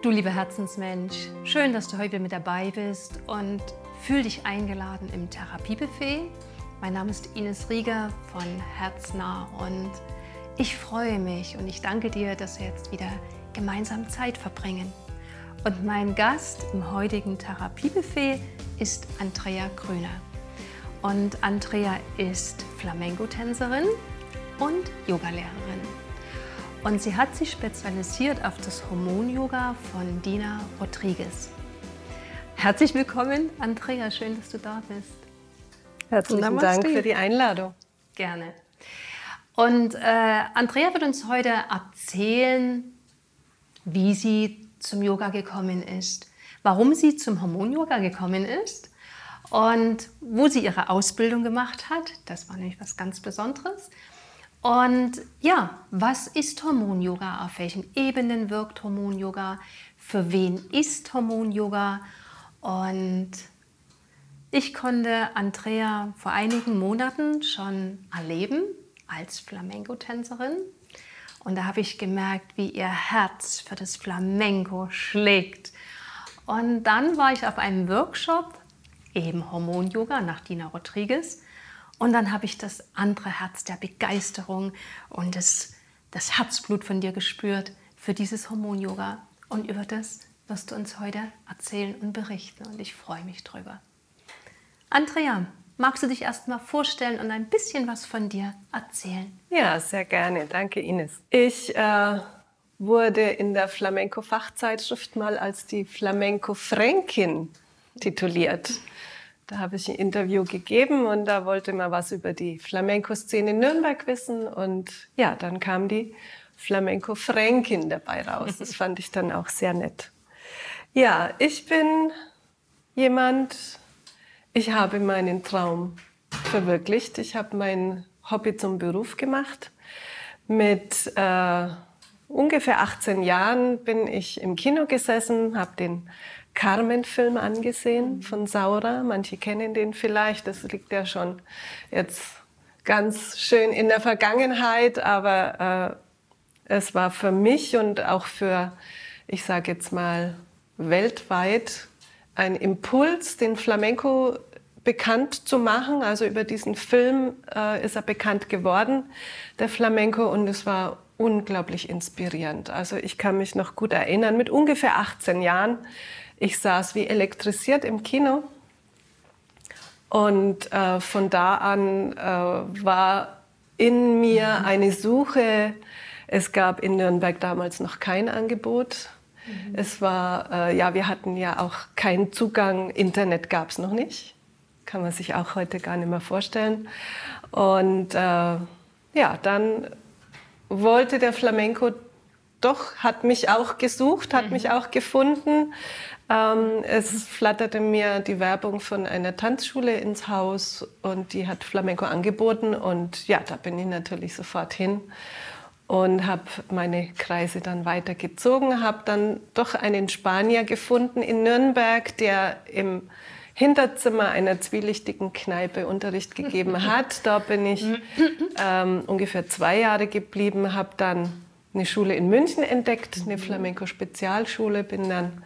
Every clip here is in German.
Du lieber Herzensmensch, schön, dass du heute mit dabei bist und fühl dich eingeladen im Therapiebuffet. Mein Name ist Ines Rieger von Herznah und ich freue mich und ich danke dir, dass wir jetzt wieder gemeinsam Zeit verbringen. Und mein Gast im heutigen Therapiebuffet ist Andrea Grüner. Und Andrea ist Flamenco-Tänzerin und Yogalehrerin. Und sie hat sich spezialisiert auf das Hormon-Yoga von Dina Rodriguez. Herzlich willkommen, Andrea. Schön, dass du da bist. Herzlichen Namaste. Dank für die Einladung. Gerne. Und äh, Andrea wird uns heute erzählen, wie sie zum Yoga gekommen ist, warum sie zum Hormon-Yoga gekommen ist und wo sie ihre Ausbildung gemacht hat. Das war nämlich was ganz Besonderes. Und ja, was ist Hormon-Yoga? Auf welchen Ebenen wirkt Hormon-Yoga? Für wen ist Hormon-Yoga? Und ich konnte Andrea vor einigen Monaten schon erleben als Flamenco-Tänzerin. Und da habe ich gemerkt, wie ihr Herz für das Flamenco schlägt. Und dann war ich auf einem Workshop, eben Hormon-Yoga nach Dina Rodriguez. Und dann habe ich das andere Herz der Begeisterung und das, das Herzblut von dir gespürt für dieses Hormon-Yoga. Und über das wirst du uns heute erzählen und berichten. Und ich freue mich drüber. Andrea, magst du dich erst mal vorstellen und ein bisschen was von dir erzählen? Ja, sehr gerne. Danke, Ines. Ich äh, wurde in der Flamenco-Fachzeitschrift mal als die Flamenco-Fränkin tituliert. Da habe ich ein Interview gegeben und da wollte man was über die Flamenco-Szene in Nürnberg wissen. Und ja, dann kam die Flamenco-Fränkin dabei raus. Das fand ich dann auch sehr nett. Ja, ich bin jemand, ich habe meinen Traum verwirklicht. Ich habe mein Hobby zum Beruf gemacht. Mit äh, ungefähr 18 Jahren bin ich im Kino gesessen, habe den Carmen-Film angesehen von Saura. Manche kennen den vielleicht. Das liegt ja schon jetzt ganz schön in der Vergangenheit, aber äh, es war für mich und auch für, ich sage jetzt mal, weltweit ein Impuls, den Flamenco bekannt zu machen. Also über diesen Film äh, ist er bekannt geworden, der Flamenco, und es war unglaublich inspirierend. Also ich kann mich noch gut erinnern, mit ungefähr 18 Jahren ich saß wie elektrisiert im Kino und äh, von da an äh, war in mir eine Suche. Es gab in Nürnberg damals noch kein Angebot. Mhm. Es war, äh, ja, wir hatten ja auch keinen Zugang, Internet gab es noch nicht. Kann man sich auch heute gar nicht mehr vorstellen. Und äh, ja, dann wollte der Flamenco doch, hat mich auch gesucht, hat mhm. mich auch gefunden. Ähm, es flatterte mir die Werbung von einer Tanzschule ins Haus und die hat Flamenco angeboten und ja, da bin ich natürlich sofort hin und habe meine Kreise dann weitergezogen, habe dann doch einen Spanier gefunden in Nürnberg, der im Hinterzimmer einer zwielichtigen Kneipe Unterricht gegeben hat. Da bin ich ähm, ungefähr zwei Jahre geblieben, habe dann eine Schule in München entdeckt, eine Flamenco-Spezialschule, bin dann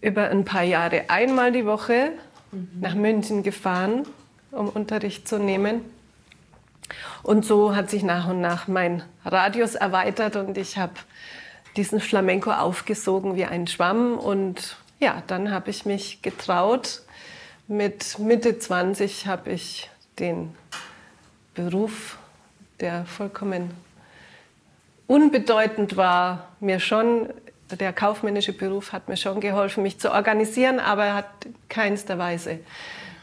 über ein paar Jahre einmal die Woche nach München gefahren, um Unterricht zu nehmen. Und so hat sich nach und nach mein Radius erweitert und ich habe diesen Flamenco aufgesogen wie ein Schwamm. Und ja, dann habe ich mich getraut. Mit Mitte 20 habe ich den Beruf, der vollkommen unbedeutend war, mir schon der kaufmännische Beruf hat mir schon geholfen, mich zu organisieren, aber er hat keinster Weise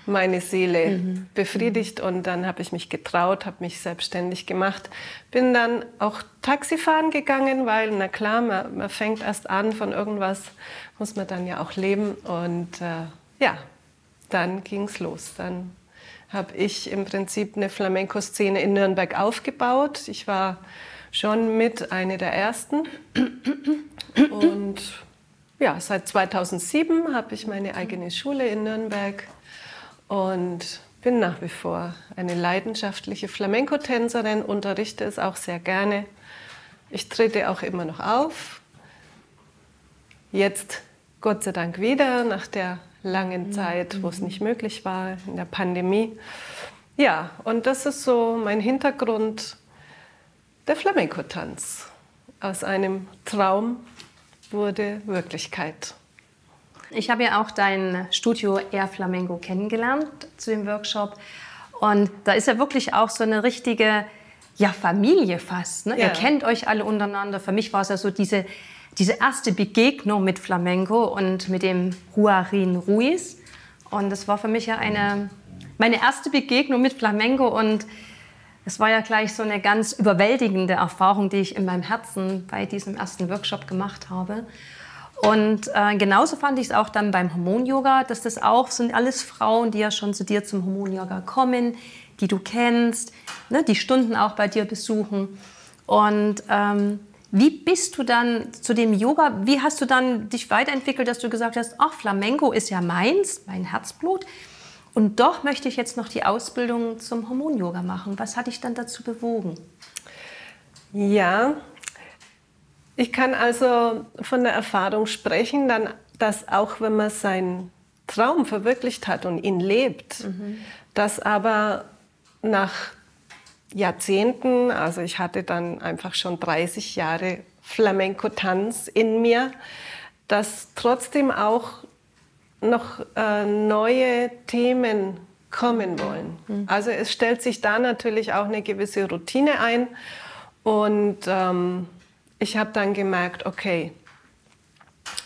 meine Seele mhm. befriedigt und dann habe ich mich getraut, habe mich selbstständig gemacht, bin dann auch Taxifahren gegangen, weil na klar, man, man fängt erst an von irgendwas, muss man dann ja auch leben und äh, ja, dann ging es los. Dann habe ich im Prinzip eine Flamenco-Szene in Nürnberg aufgebaut. Ich war schon mit einer der ersten. Und ja, seit 2007 habe ich meine eigene Schule in Nürnberg und bin nach wie vor eine leidenschaftliche Flamenco-Tänzerin, unterrichte es auch sehr gerne. Ich trete auch immer noch auf. jetzt Gott sei Dank wieder nach der langen Zeit, wo es nicht möglich war in der Pandemie. Ja, und das ist so mein Hintergrund, der Flamenco-Tanz. Aus einem Traum wurde Wirklichkeit. Ich habe ja auch dein Studio Air Flamenco kennengelernt zu dem Workshop. Und da ist ja wirklich auch so eine richtige ja, Familie fast. Ne? Ja. Ihr kennt euch alle untereinander. Für mich war es ja so diese, diese erste Begegnung mit Flamenco und mit dem Juarin Ruiz. Und das war für mich ja eine, meine erste Begegnung mit Flamenco. Und es war ja gleich so eine ganz überwältigende Erfahrung, die ich in meinem Herzen bei diesem ersten Workshop gemacht habe. Und äh, genauso fand ich es auch dann beim Hormon-Yoga, dass das auch sind alles Frauen, die ja schon zu dir zum Hormon-Yoga kommen, die du kennst, ne, die Stunden auch bei dir besuchen. Und ähm, wie bist du dann zu dem Yoga? Wie hast du dann dich weiterentwickelt, dass du gesagt hast, ach, Flamenco ist ja meins, mein Herzblut. Und doch möchte ich jetzt noch die Ausbildung zum Hormon-Yoga machen. Was hat dich dann dazu bewogen? Ja, ich kann also von der Erfahrung sprechen, dann, dass auch wenn man seinen Traum verwirklicht hat und ihn lebt, mhm. dass aber nach Jahrzehnten, also ich hatte dann einfach schon 30 Jahre Flamenco-Tanz in mir, dass trotzdem auch noch äh, neue Themen kommen wollen. Mhm. Also es stellt sich da natürlich auch eine gewisse Routine ein und ähm, ich habe dann gemerkt, okay,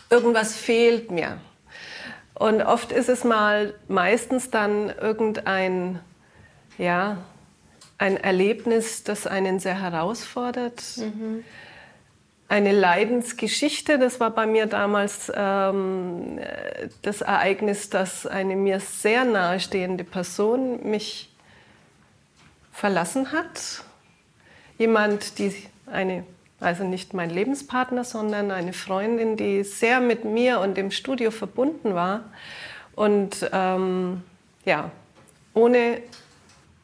irgendwas fehlt mir. Und oft ist es mal meistens dann irgendein, ja, ein Erlebnis, das einen sehr herausfordert. Mhm. Eine Leidensgeschichte, das war bei mir damals ähm, das Ereignis, dass eine mir sehr nahestehende Person mich verlassen hat. Jemand, die eine also nicht mein Lebenspartner, sondern eine Freundin, die sehr mit mir und dem Studio verbunden war. Und ähm, ja, ohne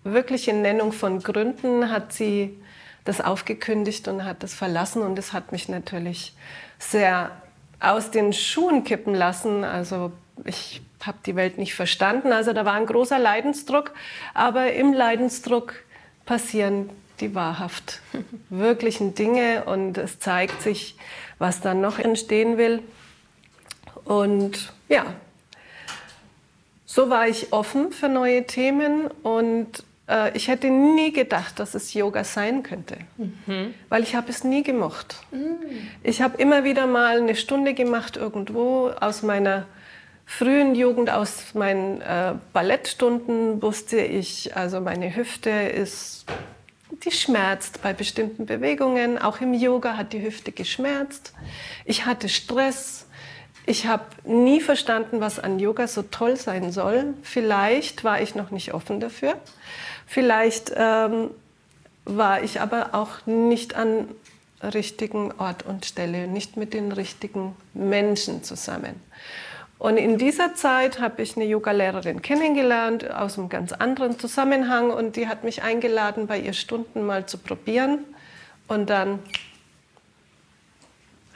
wirkliche Nennung von Gründen hat sie das aufgekündigt und hat das verlassen. Und das hat mich natürlich sehr aus den Schuhen kippen lassen. Also ich habe die Welt nicht verstanden. Also da war ein großer Leidensdruck. Aber im Leidensdruck passieren die wahrhaft wirklichen Dinge und es zeigt sich, was dann noch entstehen will. Und ja, so war ich offen für neue Themen und äh, ich hätte nie gedacht, dass es Yoga sein könnte, mhm. weil ich habe es nie gemocht. Mhm. Ich habe immer wieder mal eine Stunde gemacht irgendwo aus meiner frühen Jugend, aus meinen äh, Ballettstunden wusste ich, also meine Hüfte ist die schmerzt bei bestimmten Bewegungen. Auch im Yoga hat die Hüfte geschmerzt. Ich hatte Stress. Ich habe nie verstanden, was an Yoga so toll sein soll. Vielleicht war ich noch nicht offen dafür. Vielleicht ähm, war ich aber auch nicht an richtigen Ort und Stelle, nicht mit den richtigen Menschen zusammen. Und in dieser Zeit habe ich eine Yoga-Lehrerin kennengelernt aus einem ganz anderen Zusammenhang und die hat mich eingeladen, bei ihr Stunden mal zu probieren. Und dann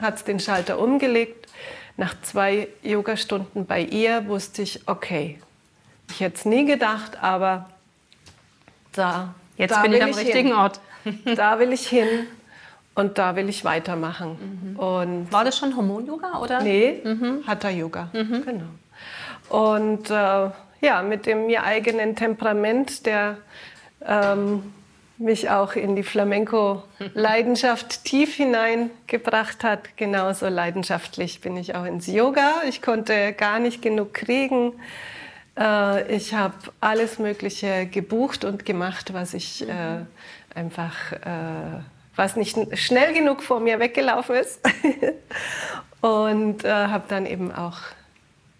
hat es den Schalter umgelegt. Nach zwei Yogastunden bei ihr wusste ich, okay, ich hätte es nie gedacht, aber da, Jetzt da bin ich am richtigen hin. Ort. da will ich hin. Und da will ich weitermachen. Mhm. Und War das schon Hormon-Yoga oder? Nee, mhm. Hatha-Yoga. Mhm. Genau. Und äh, ja, mit dem mir eigenen Temperament, der ähm, mich auch in die Flamenco-Leidenschaft tief hineingebracht hat. Genauso leidenschaftlich bin ich auch ins Yoga. Ich konnte gar nicht genug kriegen. Äh, ich habe alles Mögliche gebucht und gemacht, was ich äh, einfach äh, was nicht schnell genug vor mir weggelaufen ist. und äh, habe dann eben auch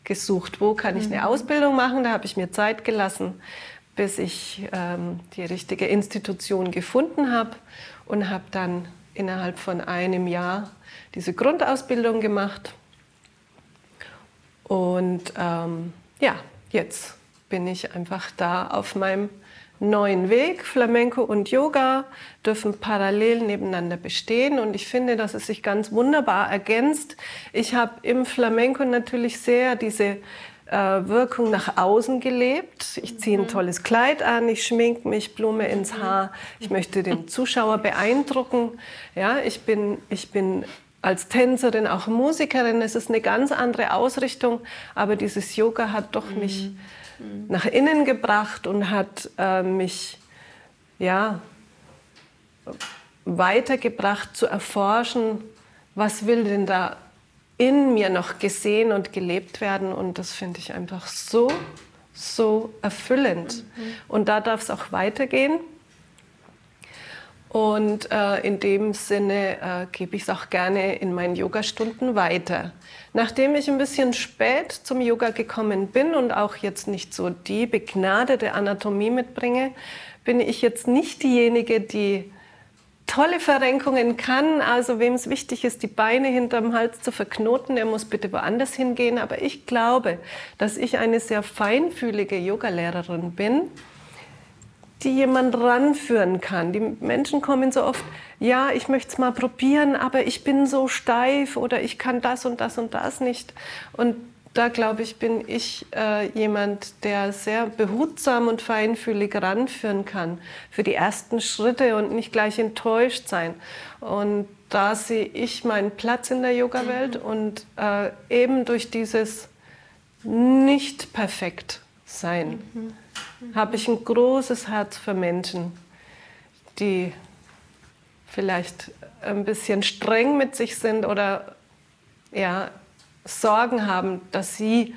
gesucht, wo kann ich eine mhm. Ausbildung machen. Da habe ich mir Zeit gelassen, bis ich ähm, die richtige Institution gefunden habe und habe dann innerhalb von einem Jahr diese Grundausbildung gemacht. Und ähm, ja, jetzt bin ich einfach da auf meinem neuen Weg. Flamenco und Yoga dürfen parallel nebeneinander bestehen und ich finde, dass es sich ganz wunderbar ergänzt. Ich habe im Flamenco natürlich sehr diese äh, Wirkung nach außen gelebt. Ich ziehe ein mhm. tolles Kleid an, ich schmink mich, Blume ins Haar. Ich möchte den Zuschauer beeindrucken. Ja, ich bin, ich bin als Tänzerin, auch Musikerin. Es ist eine ganz andere Ausrichtung, aber dieses Yoga hat doch mich mhm. nach innen gebracht und hat äh, mich ja weitergebracht zu erforschen, was will denn da in mir noch gesehen und gelebt werden. Und das finde ich einfach so, so erfüllend. Mhm. Und da darf es auch weitergehen. Und äh, in dem Sinne äh, gebe ich es auch gerne in meinen Yogastunden weiter. Nachdem ich ein bisschen spät zum Yoga gekommen bin und auch jetzt nicht so die begnadete Anatomie mitbringe, bin ich jetzt nicht diejenige, die tolle Verrenkungen kann. Also wem es wichtig ist, die Beine hinterm Hals zu verknoten, der muss bitte woanders hingehen. Aber ich glaube, dass ich eine sehr feinfühlige Yogalehrerin bin, die jemand ranführen kann. Die Menschen kommen so oft, ja, ich möchte es mal probieren, aber ich bin so steif oder ich kann das und das und das nicht. Und da glaube ich, bin ich äh, jemand, der sehr behutsam und feinfühlig ranführen kann für die ersten Schritte und nicht gleich enttäuscht sein. Und da sehe ich meinen Platz in der Yoga-Welt mhm. und äh, eben durch dieses nicht perfekt sein mhm. Habe ich ein großes Herz für Menschen, die vielleicht ein bisschen streng mit sich sind oder ja, Sorgen haben, dass sie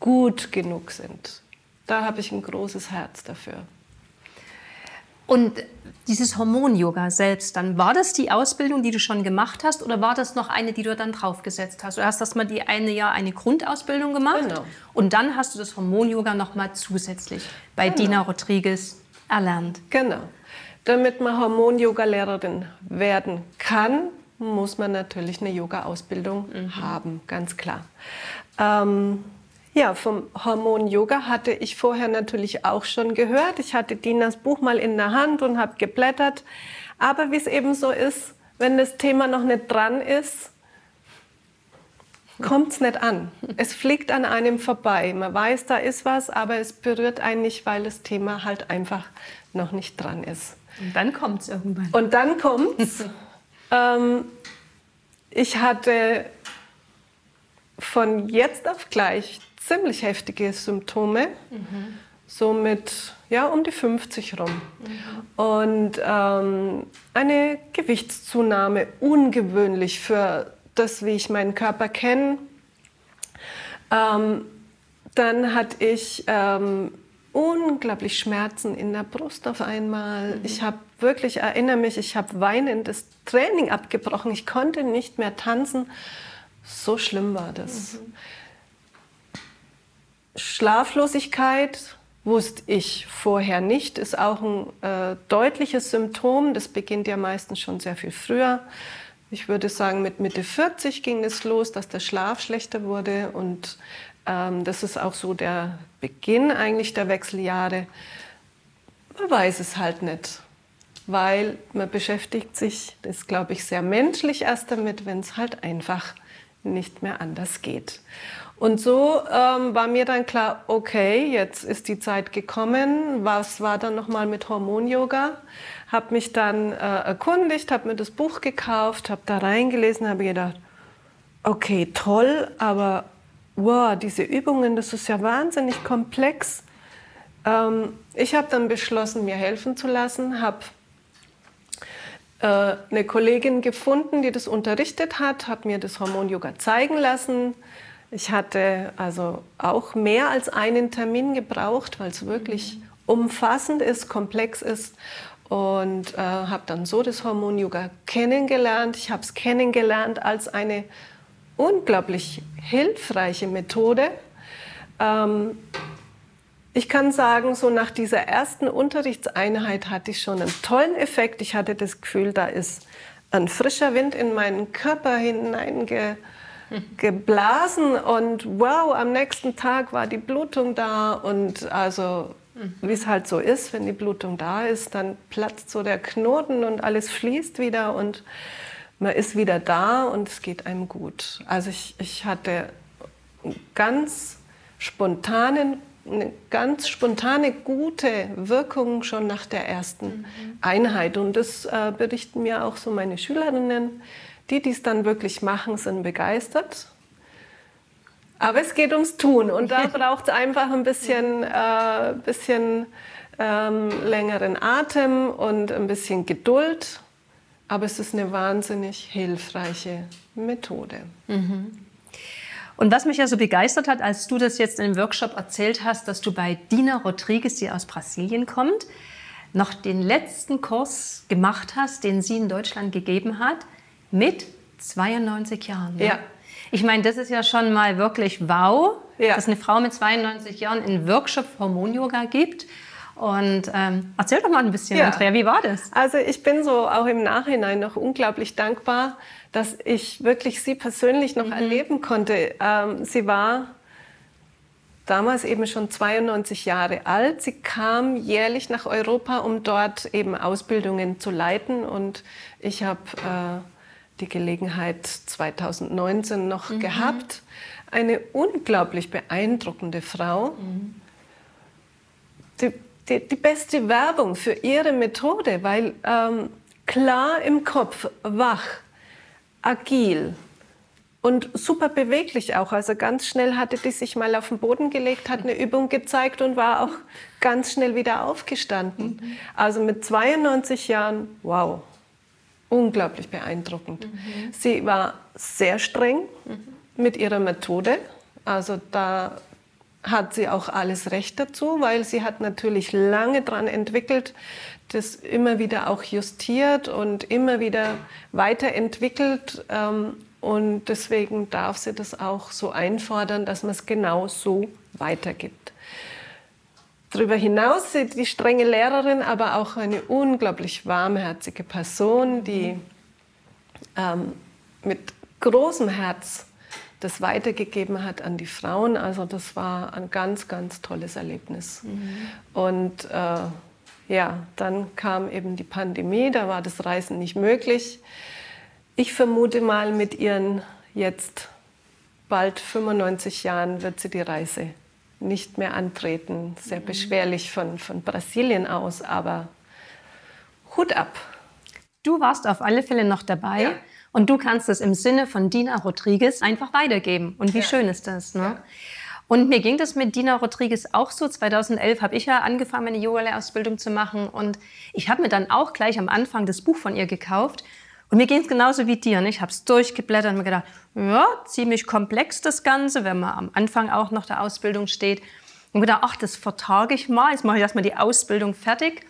gut genug sind. Da habe ich ein großes Herz dafür. Und dieses Hormon-Yoga selbst, dann war das die Ausbildung, die du schon gemacht hast, oder war das noch eine, die du dann draufgesetzt hast? Du hast das mal die eine Jahr eine Grundausbildung gemacht genau. und dann hast du das Hormon-Yoga noch mal zusätzlich bei genau. Dina Rodriguez erlernt. Genau. Damit man Hormon-Yoga-Lehrerin werden kann, muss man natürlich eine Yoga-Ausbildung mhm. haben, ganz klar. Ähm, ja, vom Hormon-Yoga hatte ich vorher natürlich auch schon gehört. Ich hatte Dinas Buch mal in der Hand und habe geblättert. Aber wie es eben so ist, wenn das Thema noch nicht dran ist, kommt es nicht an. Es fliegt an einem vorbei. Man weiß, da ist was, aber es berührt einen nicht, weil das Thema halt einfach noch nicht dran ist. Und dann kommt es irgendwann. Und dann kommt es. Ähm, ich hatte von jetzt auf gleich ziemlich heftige Symptome, mhm. so mit ja, um die 50 rum. Mhm. Und ähm, eine Gewichtszunahme, ungewöhnlich für das, wie ich meinen Körper kenne. Ähm, dann hatte ich ähm, unglaublich Schmerzen in der Brust auf einmal. Mhm. Ich habe wirklich, erinnere mich, ich habe weinend das Training abgebrochen. Ich konnte nicht mehr tanzen. So schlimm war das. Mhm. Schlaflosigkeit wusste ich vorher nicht, ist auch ein äh, deutliches Symptom. Das beginnt ja meistens schon sehr viel früher. Ich würde sagen, mit Mitte 40 ging es los, dass der Schlaf schlechter wurde und ähm, das ist auch so der Beginn eigentlich der Wechseljahre. Man weiß es halt nicht, weil man beschäftigt sich, das glaube ich, sehr menschlich erst damit, wenn es halt einfach nicht mehr anders geht. Und so ähm, war mir dann klar, okay, jetzt ist die Zeit gekommen. Was war dann nochmal mit Hormon-Yoga? Habe mich dann äh, erkundigt, habe mir das Buch gekauft, habe da reingelesen, habe gedacht, okay, toll, aber wow, diese Übungen, das ist ja wahnsinnig komplex. Ähm, ich habe dann beschlossen, mir helfen zu lassen, habe eine Kollegin gefunden, die das unterrichtet hat, habe mir das Hormon-Yoga zeigen lassen. Ich hatte also auch mehr als einen Termin gebraucht, weil es wirklich mhm. umfassend ist, komplex ist und äh, habe dann so das Hormon-Yoga kennengelernt. Ich habe es kennengelernt als eine unglaublich hilfreiche Methode. Ähm, ich kann sagen, so nach dieser ersten Unterrichtseinheit hatte ich schon einen tollen Effekt. Ich hatte das Gefühl, da ist ein frischer Wind in meinen Körper hineingeblasen und wow, am nächsten Tag war die Blutung da und also mhm. wie es halt so ist, wenn die Blutung da ist, dann platzt so der Knoten und alles fließt wieder und man ist wieder da und es geht einem gut. Also ich, ich hatte ganz spontanen, eine ganz spontane gute Wirkung schon nach der ersten mhm. Einheit. Und das äh, berichten mir auch so meine Schülerinnen. Die, die es dann wirklich machen, sind begeistert. Aber es geht ums Tun und da braucht es einfach ein bisschen, äh, bisschen ähm, längeren Atem und ein bisschen Geduld. Aber es ist eine wahnsinnig hilfreiche Methode. Mhm. Und was mich ja so begeistert hat, als du das jetzt im Workshop erzählt hast, dass du bei Dina Rodriguez, die aus Brasilien kommt, noch den letzten Kurs gemacht hast, den sie in Deutschland gegeben hat, mit 92 Jahren. Ne? Ja. Ich meine, das ist ja schon mal wirklich wow, ja. dass eine Frau mit 92 Jahren einen Workshop Hormon-Yoga gibt. Und ähm, erzähl doch mal ein bisschen, ja. Andrea, wie war das? Also ich bin so auch im Nachhinein noch unglaublich dankbar, dass ich wirklich sie persönlich noch mhm. erleben konnte. Ähm, sie war damals eben schon 92 Jahre alt. Sie kam jährlich nach Europa, um dort eben Ausbildungen zu leiten. Und ich habe äh, die Gelegenheit 2019 noch mhm. gehabt. Eine unglaublich beeindruckende Frau. Mhm. Die, die, die, beste Werbung für ihre Methode, weil ähm, klar im Kopf, wach, agil und super beweglich auch. Also ganz schnell hatte die sich mal auf den Boden gelegt, hat eine Übung gezeigt und war auch ganz schnell wieder aufgestanden. Mhm. Also mit 92 Jahren, wow, unglaublich beeindruckend. Mhm. Sie war sehr streng mhm. mit ihrer Methode. Also da hat sie auch alles Recht dazu, weil sie hat natürlich lange daran entwickelt, das immer wieder auch justiert und immer wieder weiterentwickelt. Ähm, und deswegen darf sie das auch so einfordern, dass man es genau so weitergibt. Darüber hinaus ist die strenge Lehrerin aber auch eine unglaublich warmherzige Person, die ähm, mit großem Herz das weitergegeben hat an die Frauen. Also das war ein ganz, ganz tolles Erlebnis. Mhm. Und äh, ja, dann kam eben die Pandemie, da war das Reisen nicht möglich. Ich vermute mal, mit ihren jetzt bald 95 Jahren wird sie die Reise nicht mehr antreten. Sehr mhm. beschwerlich von, von Brasilien aus, aber Hut ab. Du warst auf alle Fälle noch dabei. Ja. Und du kannst es im Sinne von Dina Rodriguez einfach weitergeben. Und wie ja. schön ist das? Ne? Ja. Und mir ging das mit Dina Rodriguez auch so. 2011 habe ich ja angefangen, meine Yoga-Lehrausbildung zu machen. Und ich habe mir dann auch gleich am Anfang das Buch von ihr gekauft. Und mir ging es genauso wie dir. Ne? Ich habe es durchgeblättert und mir gedacht, ja, ziemlich komplex das Ganze, wenn man am Anfang auch noch der Ausbildung steht. Und gedacht, ach, das vertage ich mal. Jetzt mache ich erstmal die Ausbildung fertig.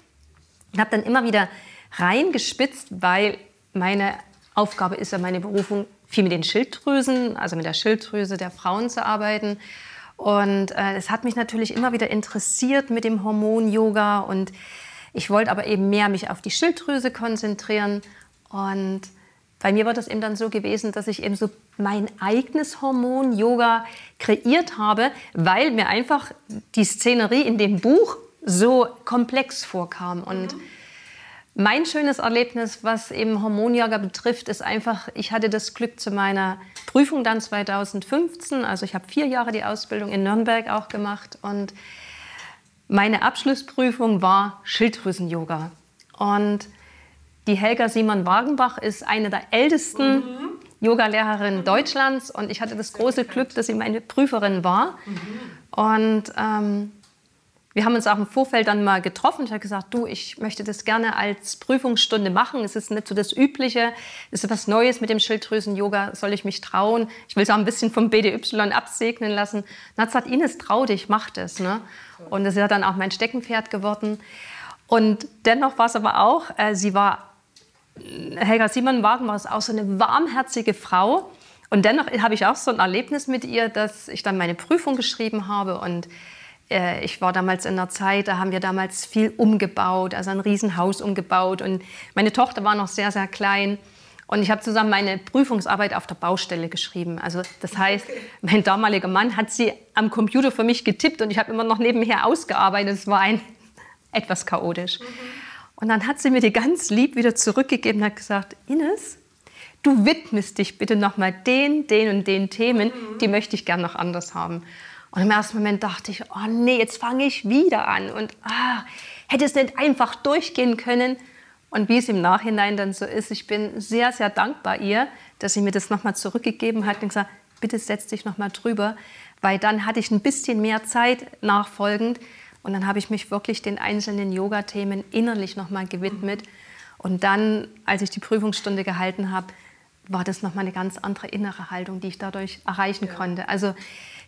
Und habe dann immer wieder reingespitzt, weil meine Aufgabe ist ja meine Berufung, viel mit den Schilddrüsen, also mit der Schilddrüse der Frauen zu arbeiten. Und äh, es hat mich natürlich immer wieder interessiert mit dem Hormon-Yoga und ich wollte aber eben mehr mich auf die Schilddrüse konzentrieren. Und bei mir war das eben dann so gewesen, dass ich eben so mein eigenes Hormon-Yoga kreiert habe, weil mir einfach die Szenerie in dem Buch so komplex vorkam. Und mhm. Mein schönes Erlebnis, was eben Hormonjager betrifft, ist einfach, ich hatte das Glück zu meiner Prüfung dann 2015, also ich habe vier Jahre die Ausbildung in Nürnberg auch gemacht und meine Abschlussprüfung war Schilddrüsen-Yoga. Und die Helga Simon-Wagenbach ist eine der ältesten mhm. Yoga-Lehrerinnen Deutschlands und ich hatte das große Glück, dass sie meine Prüferin war. Mhm. Und ähm, wir haben uns auch im Vorfeld dann mal getroffen. Ich habe gesagt, du, ich möchte das gerne als Prüfungsstunde machen. Es ist nicht so das Übliche. Es ist was Neues mit dem Schilddrüsen-Yoga. Soll ich mich trauen? Ich will es auch ein bisschen vom BDY absegnen lassen. Dann hat gesagt, Ines, trau dich, mach das. Ne? Und das ist dann auch mein Steckenpferd geworden. Und dennoch war es aber auch, äh, sie war, Helga Simon-Wagen war auch so eine warmherzige Frau. Und dennoch habe ich auch so ein Erlebnis mit ihr, dass ich dann meine Prüfung geschrieben habe und ich war damals in einer Zeit, da haben wir damals viel umgebaut, also ein Riesenhaus umgebaut. Und meine Tochter war noch sehr, sehr klein. Und ich habe zusammen meine Prüfungsarbeit auf der Baustelle geschrieben. Also das heißt, mein damaliger Mann hat sie am Computer für mich getippt und ich habe immer noch nebenher ausgearbeitet. Es war ein etwas chaotisch. Mhm. Und dann hat sie mir die ganz lieb wieder zurückgegeben und hat gesagt, Ines, du widmest dich bitte noch mal den, den und den Themen, mhm. die möchte ich gern noch anders haben. Und im ersten Moment dachte ich, oh nee, jetzt fange ich wieder an und ah, hätte es nicht einfach durchgehen können. Und wie es im Nachhinein dann so ist, ich bin sehr, sehr dankbar ihr, dass sie mir das nochmal zurückgegeben hat und gesagt, bitte setz dich nochmal drüber, weil dann hatte ich ein bisschen mehr Zeit nachfolgend und dann habe ich mich wirklich den einzelnen Yoga-Themen innerlich nochmal gewidmet. Und dann, als ich die Prüfungsstunde gehalten habe, war das nochmal eine ganz andere innere Haltung, die ich dadurch erreichen ja. konnte. Also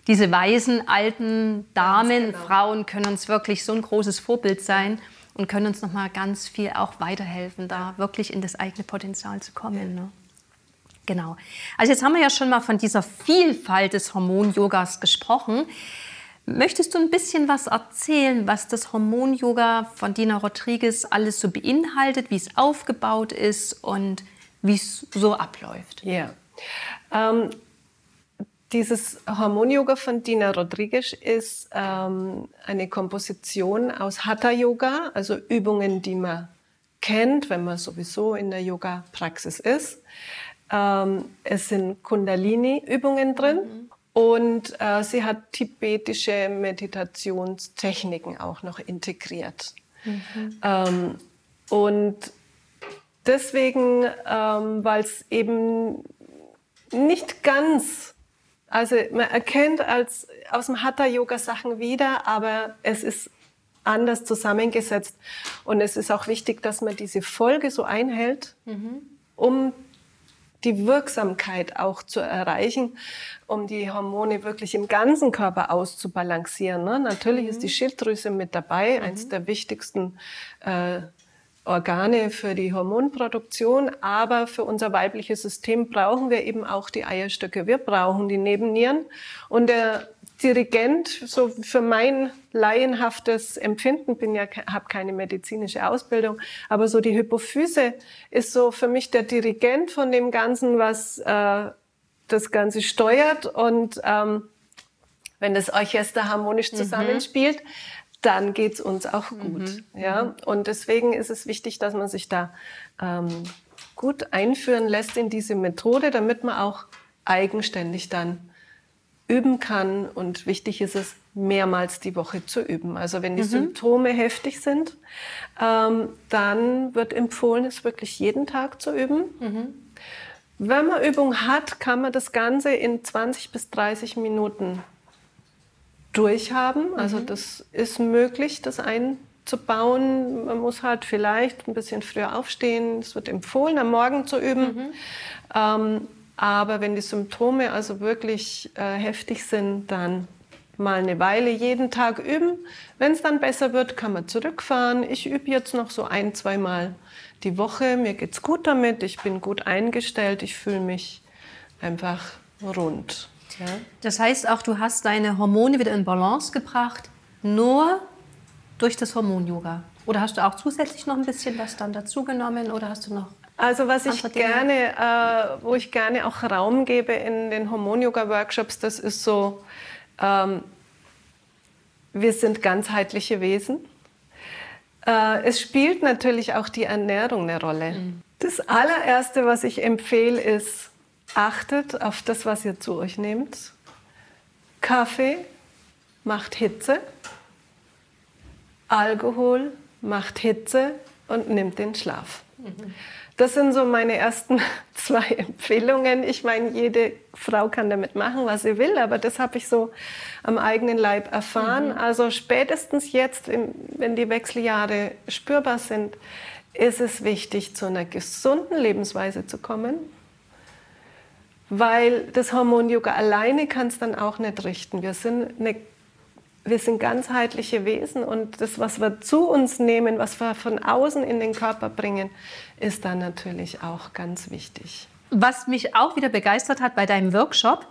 diese weisen, alten Damen, genau. Frauen können uns wirklich so ein großes Vorbild sein und können uns noch mal ganz viel auch weiterhelfen, da wirklich in das eigene Potenzial zu kommen. Ne? Genau. Also jetzt haben wir ja schon mal von dieser Vielfalt des Hormon-Yogas gesprochen. Möchtest du ein bisschen was erzählen, was das Hormon-Yoga von Dina Rodriguez alles so beinhaltet, wie es aufgebaut ist und wie es so abläuft? Ja. Ähm, dieses Hormon-Yoga von Dina Rodriguez ist ähm, eine Komposition aus Hatha-Yoga, also Übungen, die man kennt, wenn man sowieso in der Yoga-Praxis ist. Ähm, es sind Kundalini-Übungen drin mhm. und äh, sie hat tibetische Meditationstechniken auch noch integriert. Mhm. Ähm, und deswegen, ähm, weil es eben nicht ganz also man erkennt als, aus dem Hatha-Yoga Sachen wieder, aber es ist anders zusammengesetzt. Und es ist auch wichtig, dass man diese Folge so einhält, mhm. um die Wirksamkeit auch zu erreichen, um die Hormone wirklich im ganzen Körper auszubalancieren. Ne? Natürlich mhm. ist die Schilddrüse mit dabei, mhm. eins der wichtigsten äh, Organe für die Hormonproduktion, aber für unser weibliches System brauchen wir eben auch die Eierstöcke. Wir brauchen die Nebennieren. Und der Dirigent, so für mein laienhaftes Empfinden, bin ja, habe keine medizinische Ausbildung, aber so die Hypophyse ist so für mich der Dirigent von dem Ganzen, was äh, das Ganze steuert und ähm, wenn das Orchester harmonisch mhm. zusammenspielt, mhm dann geht's uns auch gut. Mhm. Ja? Und deswegen ist es wichtig, dass man sich da ähm, gut einführen lässt in diese Methode, damit man auch eigenständig dann üben kann. Und wichtig ist es, mehrmals die Woche zu üben. Also wenn die mhm. Symptome heftig sind, ähm, dann wird empfohlen, es wirklich jeden Tag zu üben. Mhm. Wenn man Übung hat, kann man das Ganze in 20 bis 30 Minuten durchhaben. Also mhm. das ist möglich, das einzubauen. Man muss halt vielleicht ein bisschen früher aufstehen. Es wird empfohlen, am Morgen zu üben. Mhm. Ähm, aber wenn die Symptome also wirklich äh, heftig sind, dann mal eine Weile jeden Tag üben. Wenn es dann besser wird, kann man zurückfahren. Ich übe jetzt noch so ein, zweimal die Woche. Mir geht's gut damit. Ich bin gut eingestellt. Ich fühle mich einfach rund. Ja. Das heißt auch, du hast deine Hormone wieder in Balance gebracht, nur durch das Hormon-Yoga. Oder hast du auch zusätzlich noch ein bisschen was dann dazugenommen oder hast du noch also was ich gerne, äh, wo ich gerne auch Raum gebe in den Hormon-Yoga-Workshops, das ist so, ähm, wir sind ganzheitliche Wesen. Äh, es spielt natürlich auch die Ernährung eine Rolle. Mhm. Das allererste, was ich empfehle, ist achtet auf das, was ihr zu euch nehmt. Kaffee macht Hitze, Alkohol macht Hitze und nimmt den Schlaf. Das sind so meine ersten zwei Empfehlungen. Ich meine, jede Frau kann damit machen, was sie will, aber das habe ich so am eigenen Leib erfahren. Mhm. Also spätestens jetzt, wenn die Wechseljahre spürbar sind, ist es wichtig, zu einer gesunden Lebensweise zu kommen weil das Hormon-Yoga alleine kann es dann auch nicht richten. Wir sind, eine, wir sind ganzheitliche Wesen und das, was wir zu uns nehmen, was wir von außen in den Körper bringen, ist dann natürlich auch ganz wichtig. Was mich auch wieder begeistert hat bei deinem Workshop,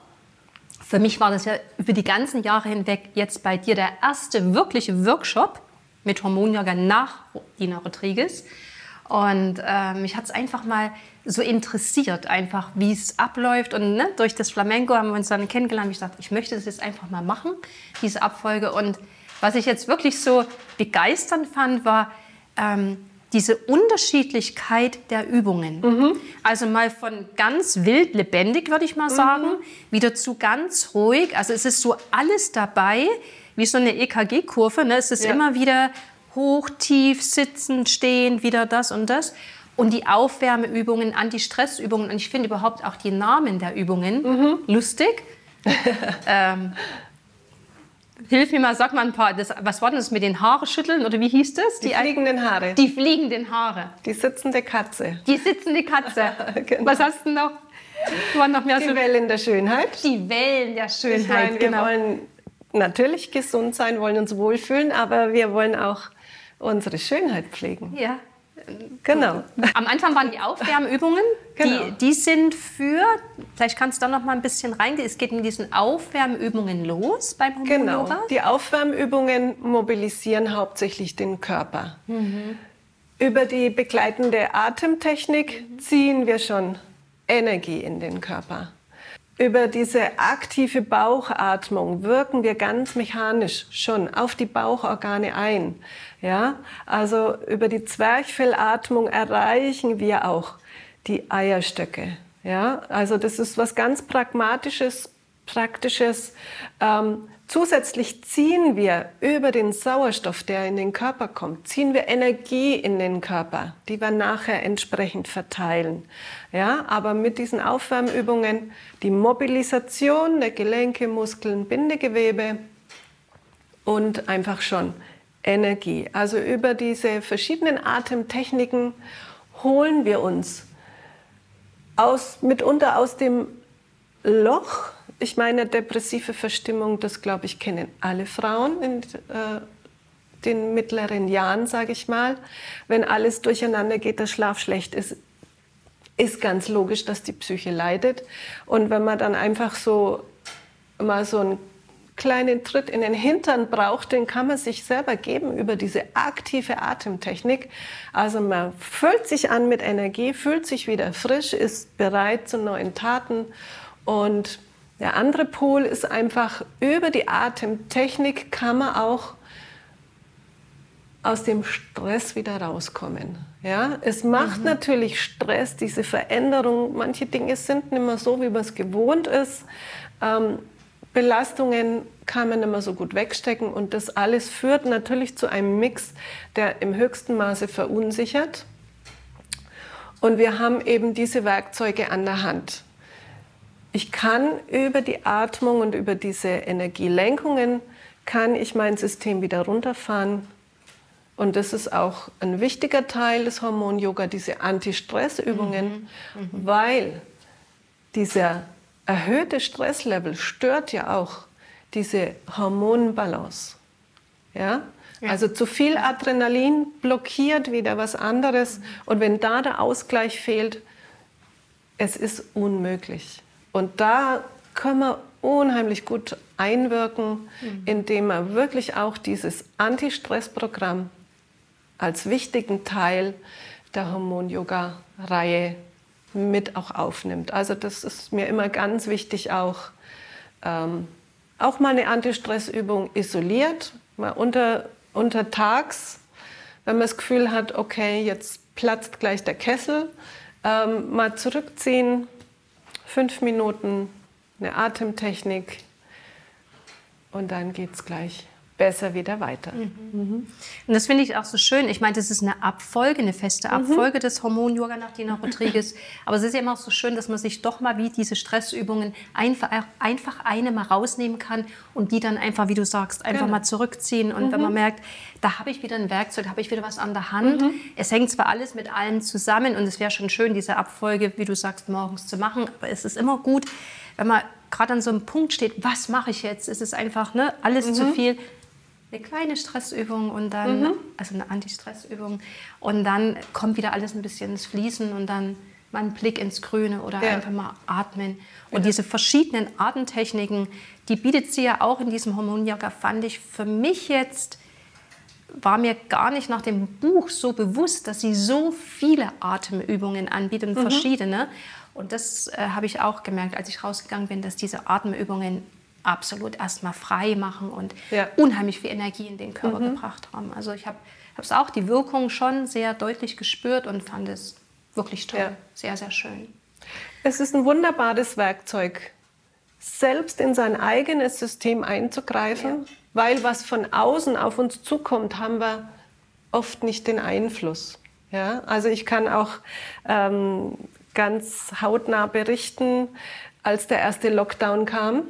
für mich war das ja über die ganzen Jahre hinweg jetzt bei dir der erste wirkliche Workshop mit Hormon-Yoga nach Dina Rodriguez. Und äh, mich hat es einfach mal so interessiert, einfach wie es abläuft. Und ne, durch das Flamenco haben wir uns dann kennengelernt. Ich dachte, ich möchte das jetzt einfach mal machen, diese Abfolge. Und was ich jetzt wirklich so begeisternd fand, war ähm, diese Unterschiedlichkeit der Übungen. Mhm. Also mal von ganz wild lebendig, würde ich mal sagen, mhm. wieder zu ganz ruhig. Also es ist so alles dabei, wie so eine EKG-Kurve. Ne? Es ist ja. immer wieder hoch, tief, sitzen, stehen, wieder das und das. Und die Aufwärmeübungen, Anti-Stress-Übungen und ich finde überhaupt auch die Namen der Übungen mhm. lustig. ähm, hilf mir mal, sag mal ein paar. Das, was war denn das mit den Haare schütteln oder wie hieß das? Die, die fliegenden Haare. Die fliegenden Haare. Die sitzende Katze. Die sitzende Katze. genau. Was hast du noch? War noch mehr die so Wellen der Schönheit. Die Wellen der Schönheit. Ich meine, wir genau. wollen natürlich gesund sein, wollen uns wohlfühlen, aber wir wollen auch unsere Schönheit pflegen. Ja. Genau. Am Anfang waren die Aufwärmübungen. Genau. Die, die sind für, vielleicht kannst du da noch mal ein bisschen reingehen. Es geht mit diesen Aufwärmübungen los beim Hormon Genau. Yoga. Die Aufwärmübungen mobilisieren hauptsächlich den Körper. Mhm. Über die begleitende Atemtechnik mhm. ziehen wir schon Energie in den Körper. Über diese aktive Bauchatmung wirken wir ganz mechanisch schon auf die Bauchorgane ein. Ja, also über die Zwerchfellatmung erreichen wir auch die Eierstöcke. Ja, also das ist was ganz Pragmatisches, Praktisches. Ähm, Zusätzlich ziehen wir über den Sauerstoff, der in den Körper kommt, ziehen wir Energie in den Körper, die wir nachher entsprechend verteilen. Ja, aber mit diesen Aufwärmübungen die Mobilisation der Gelenke, Muskeln, Bindegewebe und einfach schon Energie. Also über diese verschiedenen Atemtechniken holen wir uns aus, mitunter aus dem Loch, ich meine, depressive Verstimmung, das glaube ich, kennen alle Frauen in äh, den mittleren Jahren, sage ich mal. Wenn alles durcheinander geht, der Schlaf schlecht ist, ist ganz logisch, dass die Psyche leidet. Und wenn man dann einfach so mal so einen kleinen Tritt in den Hintern braucht, den kann man sich selber geben über diese aktive Atemtechnik. Also man füllt sich an mit Energie, fühlt sich wieder frisch, ist bereit zu neuen Taten und der andere Pol ist einfach, über die Atemtechnik kann man auch aus dem Stress wieder rauskommen. Ja, es macht mhm. natürlich Stress, diese Veränderung. Manche Dinge sind nicht mehr so, wie man es gewohnt ist. Ähm, Belastungen kann man nicht mehr so gut wegstecken und das alles führt natürlich zu einem Mix, der im höchsten Maße verunsichert. Und wir haben eben diese Werkzeuge an der Hand. Ich kann über die Atmung und über diese Energielenkungen, kann ich mein System wieder runterfahren. Und das ist auch ein wichtiger Teil des Hormon-Yoga, diese Anti-Stress-Übungen, mhm. mhm. weil dieser erhöhte Stresslevel stört ja auch diese Hormonbalance. Ja? ja? Also zu viel Adrenalin blockiert wieder was anderes. Und wenn da der Ausgleich fehlt, es ist unmöglich. Und da können wir unheimlich gut einwirken, mhm. indem wir wirklich auch dieses Anti-Stress-Programm als wichtigen Teil der Hormon-Yoga-Reihe mit auch aufnimmt. Also das ist mir immer ganz wichtig, auch, ähm, auch mal eine Anti-Stress-Übung isoliert, mal unter, untertags, wenn man das Gefühl hat, okay, jetzt platzt gleich der Kessel, ähm, mal zurückziehen, fünf Minuten eine Atemtechnik und dann geht es gleich besser wieder weiter. Mhm. Mhm. Und das finde ich auch so schön. Ich meine, das ist eine Abfolge, eine feste mhm. Abfolge mhm. des Hormon-Yoga nach Dina Rodriguez. Aber es ist ja immer auch so schön, dass man sich doch mal wie diese Stressübungen einfach, einfach eine mal rausnehmen kann und die dann einfach, wie du sagst, einfach genau. mal zurückziehen. Und wenn man mhm. merkt, da habe ich wieder ein Werkzeug, habe ich wieder was an der Hand. Mhm. Es hängt zwar alles mit allen zusammen und es wäre schon schön, diese Abfolge, wie du sagst, morgens zu machen. Aber es ist immer gut, wenn man gerade an so einem Punkt steht, was mache ich jetzt? Es ist einfach ne, alles zu viel eine kleine Stressübung und dann, mhm. also eine Anti-Stressübung. Und dann kommt wieder alles ein bisschen ins Fließen und dann mal einen Blick ins Grüne oder ja. einfach mal atmen. Und ja. diese verschiedenen Atemtechniken, die bietet sie ja auch in diesem Hormon-Yoga, fand ich für mich jetzt war mir gar nicht nach dem Buch so bewusst, dass sie so viele Atemübungen anbietet, mhm. verschiedene. Und das äh, habe ich auch gemerkt, als ich rausgegangen bin, dass diese Atemübungen absolut erstmal frei machen und ja. unheimlich viel Energie in den Körper mhm. gebracht haben. Also ich habe es auch die Wirkung schon sehr deutlich gespürt und fand es wirklich toll. Ja. Sehr, sehr schön. Es ist ein wunderbares Werkzeug, selbst in sein eigenes System einzugreifen, ja. weil was von außen auf uns zukommt, haben wir oft nicht den Einfluss. Ja, also ich kann auch ähm, ganz hautnah berichten, als der erste Lockdown kam,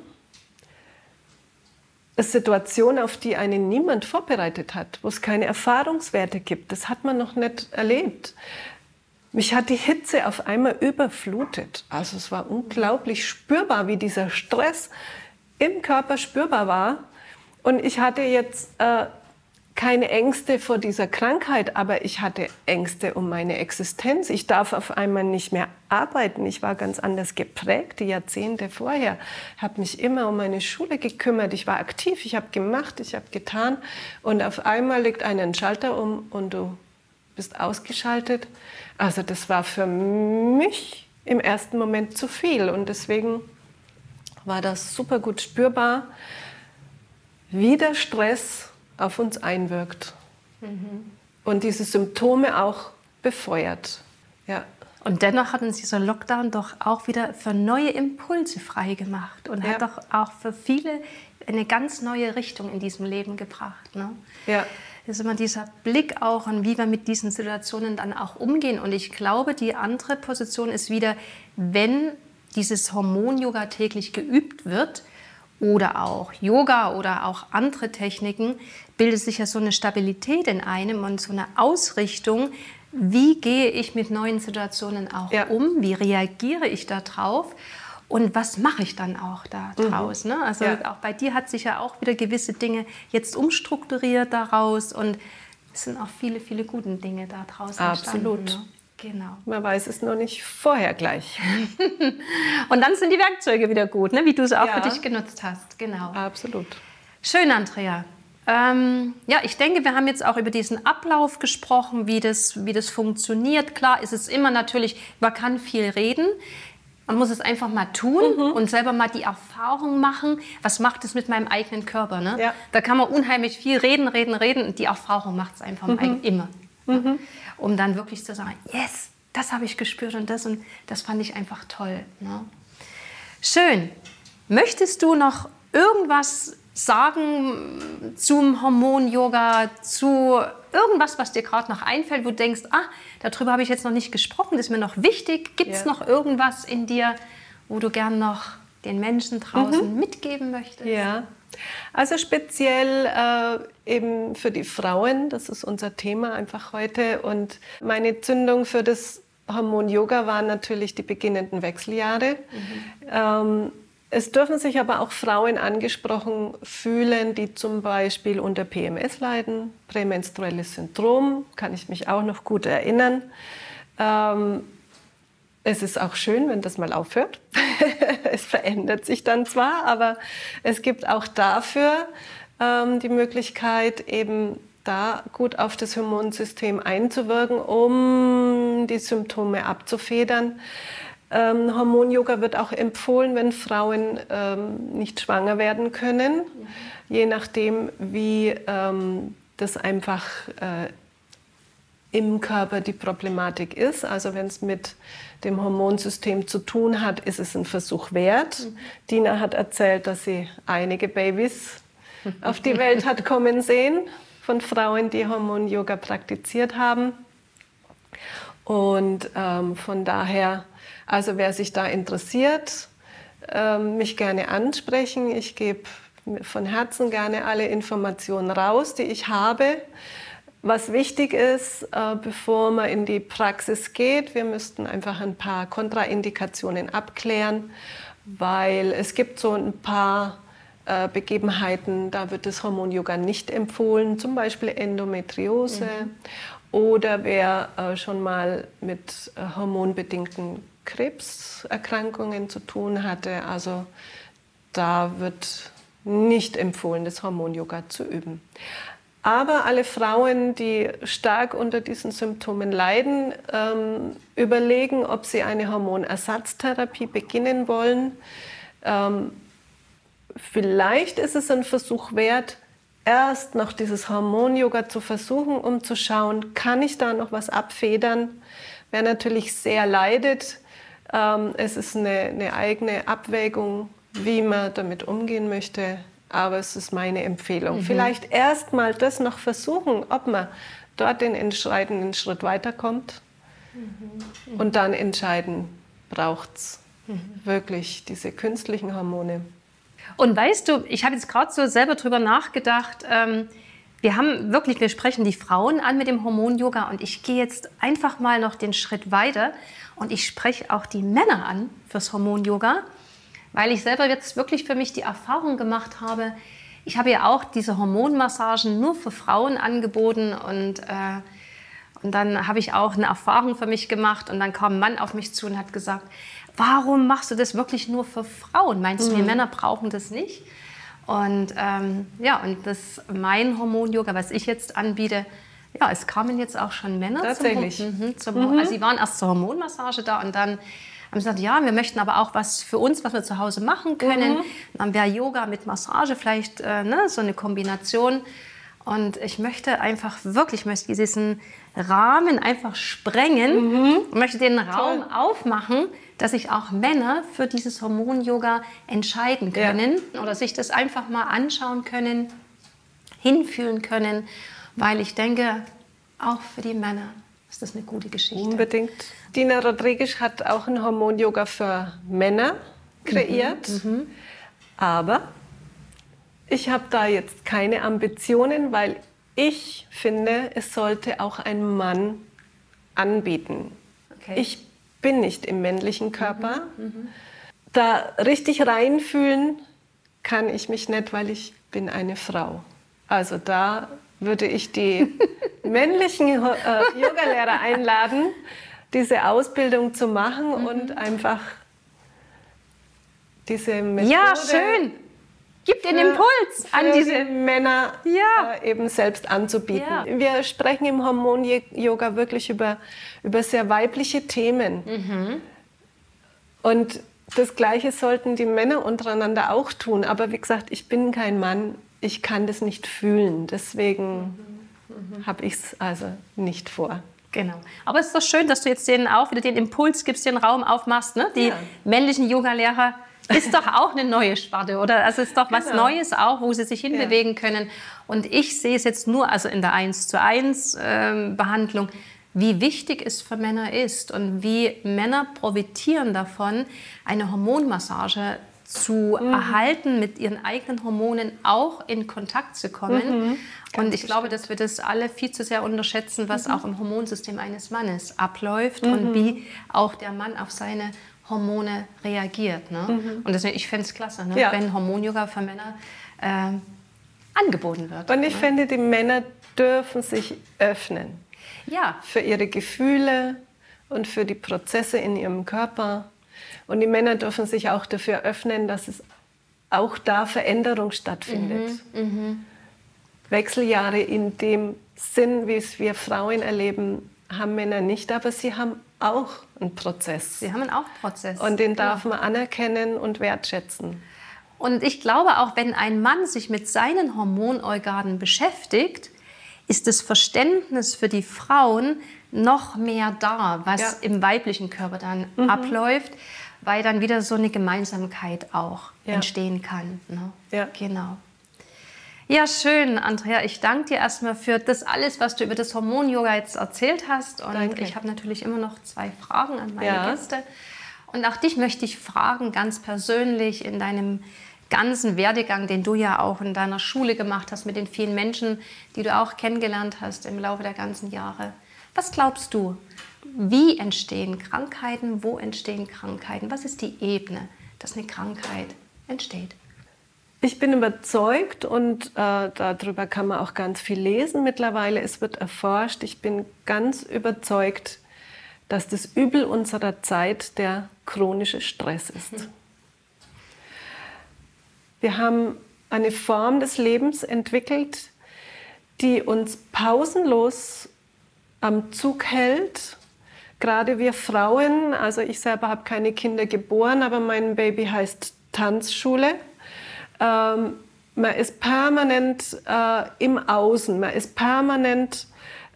eine Situation, auf die einen niemand vorbereitet hat, wo es keine Erfahrungswerte gibt. Das hat man noch nicht erlebt. Mich hat die Hitze auf einmal überflutet. Also es war unglaublich spürbar, wie dieser Stress im Körper spürbar war. Und ich hatte jetzt äh, keine Ängste vor dieser Krankheit, aber ich hatte Ängste um meine Existenz. Ich darf auf einmal nicht mehr arbeiten. Ich war ganz anders geprägt die Jahrzehnte vorher. Ich habe mich immer um meine Schule gekümmert. Ich war aktiv, ich habe gemacht, ich habe getan. Und auf einmal legt einen Schalter um und du bist ausgeschaltet. Also das war für mich im ersten Moment zu viel und deswegen war das super gut spürbar, wie der Stress auf uns einwirkt mhm. und diese Symptome auch befeuert. Ja. Und dennoch hat uns dieser Lockdown doch auch wieder für neue Impulse freigemacht und ja. hat doch auch für viele eine ganz neue Richtung in diesem Leben gebracht. Ne? Ja ist immer dieser Blick auch an, wie wir mit diesen Situationen dann auch umgehen. Und ich glaube, die andere Position ist wieder, wenn dieses Hormon-Yoga täglich geübt wird oder auch Yoga oder auch andere Techniken, bildet sich ja so eine Stabilität in einem und so eine Ausrichtung, wie gehe ich mit neuen Situationen auch ja. um, wie reagiere ich darauf und was mache ich dann auch da draus? Mhm. Ne? Also ja. auch bei dir hat sich ja auch wieder gewisse Dinge jetzt umstrukturiert daraus und es sind auch viele, viele gute Dinge da draußen Absolut. Ne? Genau. Man weiß es nur nicht vorher gleich. und dann sind die Werkzeuge wieder gut, ne? wie du es auch ja. für dich genutzt hast. Genau. Absolut. Schön, Andrea. Ähm, ja, ich denke, wir haben jetzt auch über diesen Ablauf gesprochen, wie das, wie das funktioniert. Klar ist es immer natürlich, man kann viel reden. Man muss es einfach mal tun mhm. und selber mal die Erfahrung machen, was macht es mit meinem eigenen Körper. Ne? Ja. Da kann man unheimlich viel reden, reden, reden und die Erfahrung macht es einfach mhm. immer. Mhm. Um dann wirklich zu sagen, yes, das habe ich gespürt und das und das fand ich einfach toll. Ne? Schön. Möchtest du noch irgendwas sagen zum Hormon-Yoga, zu irgendwas, was dir gerade noch einfällt, wo du denkst, ah, darüber habe ich jetzt noch nicht gesprochen, das ist mir noch wichtig. Gibt es ja. noch irgendwas in dir, wo du gern noch den Menschen draußen mhm. mitgeben möchtest? Ja, also speziell äh, eben für die Frauen, das ist unser Thema einfach heute. Und meine Zündung für das Hormon Yoga waren natürlich die beginnenden Wechseljahre. Mhm. Ähm, es dürfen sich aber auch Frauen angesprochen fühlen, die zum Beispiel unter PMS leiden, prämenstruelles Syndrom, kann ich mich auch noch gut erinnern. Ähm, es ist auch schön, wenn das mal aufhört. es verändert sich dann zwar, aber es gibt auch dafür ähm, die Möglichkeit, eben da gut auf das Hormonsystem einzuwirken, um die Symptome abzufedern. Ähm, Hormon-Yoga wird auch empfohlen, wenn Frauen ähm, nicht schwanger werden können, mhm. je nachdem, wie ähm, das einfach äh, im Körper die Problematik ist. Also wenn es mit dem Hormonsystem zu tun hat, ist es ein Versuch wert. Mhm. Dina hat erzählt, dass sie einige Babys auf die Welt hat kommen sehen von Frauen, die Hormon-Yoga praktiziert haben. Und ähm, von daher also wer sich da interessiert, ähm, mich gerne ansprechen. Ich gebe von Herzen gerne alle Informationen raus, die ich habe. Was wichtig ist, äh, bevor man in die Praxis geht, wir müssten einfach ein paar Kontraindikationen abklären, weil es gibt so ein paar äh, Begebenheiten, da wird das Hormon-Yoga nicht empfohlen, zum Beispiel Endometriose mhm. oder wer äh, schon mal mit hormonbedingten Krebserkrankungen zu tun hatte. Also da wird nicht empfohlen, das Hormon-Yoga zu üben. Aber alle Frauen, die stark unter diesen Symptomen leiden, ähm, überlegen, ob sie eine Hormonersatztherapie beginnen wollen. Ähm, vielleicht ist es ein Versuch wert, erst noch dieses Hormon-Yoga zu versuchen, um zu schauen, kann ich da noch was abfedern. Wer natürlich sehr leidet, ähm, es ist eine, eine eigene Abwägung, wie man damit umgehen möchte aber es ist meine Empfehlung. Mhm. Vielleicht erst mal das noch versuchen, ob man dort den entscheidenden Schritt weiterkommt mhm. und dann entscheiden, braucht es mhm. wirklich diese künstlichen Hormone. Und weißt du, ich habe jetzt gerade so selber drüber nachgedacht. Ähm, wir haben wirklich, wir sprechen die Frauen an mit dem Hormon-Yoga und ich gehe jetzt einfach mal noch den Schritt weiter und ich spreche auch die Männer an fürs Hormon-Yoga weil ich selber jetzt wirklich für mich die Erfahrung gemacht habe, ich habe ja auch diese Hormonmassagen nur für Frauen angeboten und, äh, und dann habe ich auch eine Erfahrung für mich gemacht und dann kam ein Mann auf mich zu und hat gesagt, warum machst du das wirklich nur für Frauen? Meinst du, wir mhm. Männer brauchen das nicht? Und ähm, ja, und das mein Hormon-Yoga, was ich jetzt anbiete, ja, es kamen jetzt auch schon Männer Tatsächlich. Zum, mhm, zum, mhm. Also sie waren erst zur Hormonmassage da und dann haben gesagt, ja, wir möchten aber auch was für uns, was wir zu Hause machen können. Mhm. Dann wäre Yoga mit Massage vielleicht äh, ne, so eine Kombination. Und ich möchte einfach wirklich, möchte diesen Rahmen einfach sprengen mhm. und möchte den Raum Toll. aufmachen, dass sich auch Männer für dieses Hormon-Yoga entscheiden können ja. oder sich das einfach mal anschauen können, hinfühlen können, weil ich denke, auch für die Männer ist das eine gute Geschichte. Unbedingt. Dina Rodriguez hat auch ein Hormon-Yoga für Männer kreiert. Mhm, mhm. Aber ich habe da jetzt keine Ambitionen, weil ich finde, es sollte auch ein Mann anbieten. Okay. Ich bin nicht im männlichen Körper. Mhm, mhm, da richtig reinfühlen kann ich mich nicht, weil ich bin eine Frau. Also da würde ich die männlichen äh, Yogalehrer einladen, diese Ausbildung zu machen mhm. und einfach diese Methode. Ja, schön. Gib den Impuls an diese die Männer ja. äh, eben selbst anzubieten. Ja. Wir sprechen im Hormon-Yoga wirklich über, über sehr weibliche Themen. Mhm. Und das Gleiche sollten die Männer untereinander auch tun. Aber wie gesagt, ich bin kein Mann. Ich kann das nicht fühlen. Deswegen mhm. mhm. habe ich es also nicht vor. Genau. Aber es ist doch schön, dass du jetzt denen auch wieder den Impuls gibst, den Raum aufmachst. Ne? Die ja. männlichen Yoga-Lehrer ist doch auch eine neue Sparte, oder? Also es ist doch was genau. Neues auch, wo sie sich hinbewegen ja. können. Und ich sehe es jetzt nur, also in der 1 zu 1 ähm, Behandlung, wie wichtig es für Männer ist und wie Männer profitieren davon, eine Hormonmassage zu mhm. erhalten, mit ihren eigenen Hormonen auch in Kontakt zu kommen. Mhm. Und ich glaube, dass wir das alle viel zu sehr unterschätzen, was mhm. auch im Hormonsystem eines Mannes abläuft und mhm. wie auch der Mann auf seine Hormone reagiert. Ne? Mhm. Und deswegen, ich fände es klasse, ne? ja. wenn Hormon-Yoga für Männer äh, angeboten wird. Und ich ne? finde, die Männer dürfen sich öffnen. Ja. Für ihre Gefühle und für die Prozesse in ihrem Körper. Und die Männer dürfen sich auch dafür öffnen, dass es auch da Veränderung stattfindet. Mhm, mh. Wechseljahre in dem Sinn, wie es wir Frauen erleben, haben Männer nicht, aber sie haben auch einen Prozess. Sie haben auch einen Prozess. Und den darf ja. man anerkennen und wertschätzen. Und ich glaube auch, wenn ein Mann sich mit seinen Hormonorganen beschäftigt, ist das Verständnis für die Frauen noch mehr da, was ja. im weiblichen Körper dann mhm. abläuft weil dann wieder so eine Gemeinsamkeit auch ja. entstehen kann. Ne? Ja. Genau. Ja, schön, Andrea. Ich danke dir erstmal für das alles, was du über das Hormon-Yoga jetzt erzählt hast. Und danke. ich habe natürlich immer noch zwei Fragen an meine ja. Gäste. Und auch dich möchte ich fragen, ganz persönlich in deinem ganzen Werdegang, den du ja auch in deiner Schule gemacht hast, mit den vielen Menschen, die du auch kennengelernt hast im Laufe der ganzen Jahre. Was glaubst du? Wie entstehen Krankheiten? Wo entstehen Krankheiten? Was ist die Ebene, dass eine Krankheit entsteht? Ich bin überzeugt und äh, darüber kann man auch ganz viel lesen mittlerweile. Es wird erforscht. Ich bin ganz überzeugt, dass das Übel unserer Zeit der chronische Stress ist. Mhm. Wir haben eine Form des Lebens entwickelt, die uns pausenlos am Zug hält. Gerade wir Frauen, also ich selber habe keine Kinder geboren, aber mein Baby heißt Tanzschule. Ähm, man ist permanent äh, im Außen, man ist permanent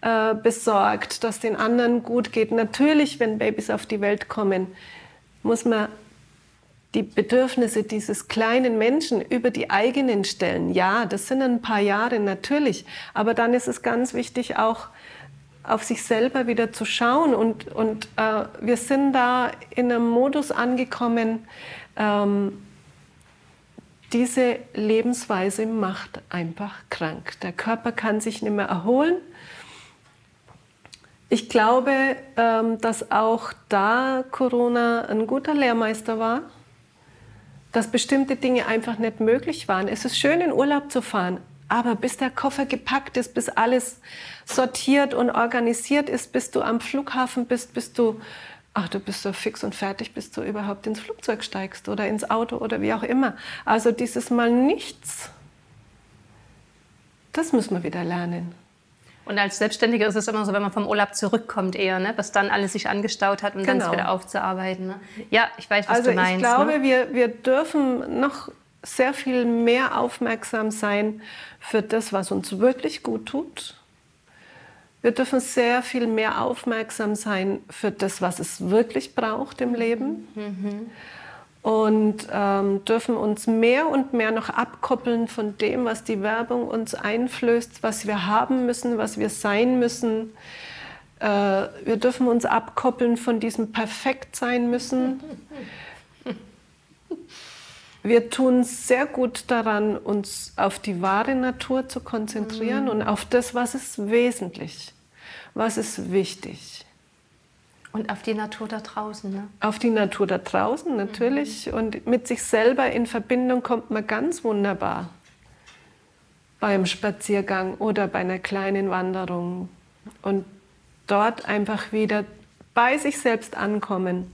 äh, besorgt, dass den anderen gut geht. Natürlich, wenn Babys auf die Welt kommen, muss man die Bedürfnisse dieses kleinen Menschen über die eigenen stellen. Ja, das sind ein paar Jahre natürlich, aber dann ist es ganz wichtig auch auf sich selber wieder zu schauen und, und äh, wir sind da in einem Modus angekommen, ähm, diese Lebensweise macht einfach krank. Der Körper kann sich nicht mehr erholen. Ich glaube, ähm, dass auch da Corona ein guter Lehrmeister war dass bestimmte Dinge einfach nicht möglich waren. Es ist schön, in Urlaub zu fahren, aber bis der Koffer gepackt ist, bis alles sortiert und organisiert ist, bis du am Flughafen bist, bis du, ach, du bist so fix und fertig, bis du überhaupt ins Flugzeug steigst oder ins Auto oder wie auch immer. Also dieses Mal nichts, das müssen wir wieder lernen. Und als Selbstständiger ist es immer so, wenn man vom Urlaub zurückkommt eher, ne? was dann alles sich angestaut hat, um genau. dann wieder aufzuarbeiten. Ne? Ja, ich weiß, was also du meinst. Ich glaube, ne? wir, wir dürfen noch sehr viel mehr aufmerksam sein für das, was uns wirklich gut tut. Wir dürfen sehr viel mehr aufmerksam sein für das, was es wirklich braucht im Leben. Mhm und ähm, dürfen uns mehr und mehr noch abkoppeln von dem, was die Werbung uns einflößt, was wir haben müssen, was wir sein müssen. Äh, wir dürfen uns abkoppeln von diesem perfekt sein müssen. Wir tun sehr gut daran, uns auf die wahre Natur zu konzentrieren mhm. und auf das, was ist wesentlich, was ist wichtig. Und auf die Natur da draußen. Ne? Auf die Natur da draußen natürlich. Mhm. Und mit sich selber in Verbindung kommt man ganz wunderbar beim Spaziergang oder bei einer kleinen Wanderung. Und dort einfach wieder bei sich selbst ankommen.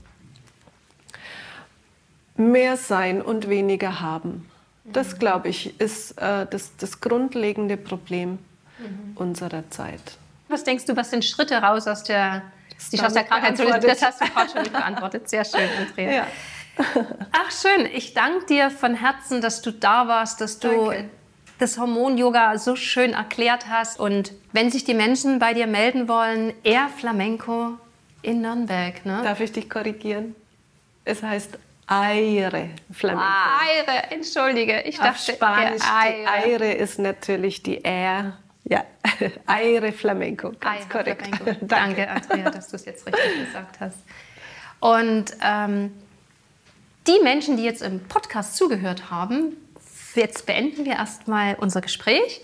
Mehr sein und weniger haben. Das, mhm. glaube ich, ist äh, das, das grundlegende Problem mhm. unserer Zeit. Was denkst du, was sind Schritte raus aus der sich aus der Krankheit zu Das hast du gerade schon beantwortet. Sehr schön, Andrea. Ja. Ach, schön. Ich danke dir von Herzen, dass du da warst, dass du danke. das Hormon-Yoga so schön erklärt hast. Und wenn sich die Menschen bei dir melden wollen, eher Flamenco in Nürnberg. Ne? Darf ich dich korrigieren? Es heißt Eire Flamenco. Eire, entschuldige. Ich dachte, Spanisch, Eire. Eire ist natürlich die R ja, Aire Flamenco, ganz Aire korrekt. Flamenco. Danke. Danke, Andrea, dass du es jetzt richtig gesagt hast. Und ähm, die Menschen, die jetzt im Podcast zugehört haben, jetzt beenden wir erstmal unser Gespräch.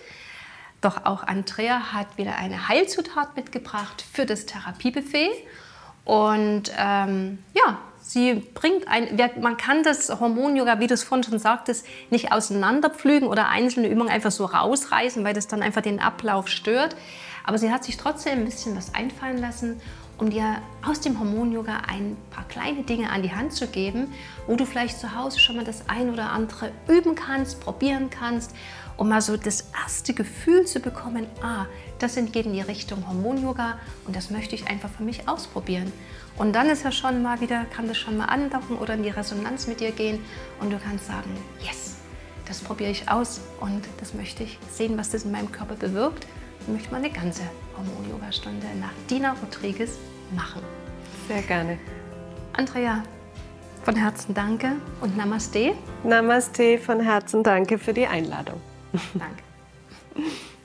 Doch auch Andrea hat wieder eine Heilzutat mitgebracht für das Therapiebuffet. Und ähm, ja, Sie bringt ein, man kann das Hormon-Yoga, wie du es vorhin schon sagtest, nicht auseinanderpflügen oder einzelne Übungen einfach so rausreißen, weil das dann einfach den Ablauf stört. Aber sie hat sich trotzdem ein bisschen was einfallen lassen, um dir aus dem Hormon-Yoga ein paar kleine Dinge an die Hand zu geben, wo du vielleicht zu Hause schon mal das ein oder andere üben kannst, probieren kannst, um mal so das erste Gefühl zu bekommen, ah, das geht in die Richtung Hormon-Yoga und das möchte ich einfach für mich ausprobieren. Und dann ist ja schon mal wieder, kann das schon mal andocken oder in die Resonanz mit dir gehen und du kannst sagen, yes, das probiere ich aus und das möchte ich sehen, was das in meinem Körper bewirkt. Ich möchte mal eine ganze Hormon-Yoga-Stunde nach Dina Rodriguez machen. Sehr gerne. Andrea, von Herzen danke und Namaste. Namaste, von Herzen danke für die Einladung. Danke.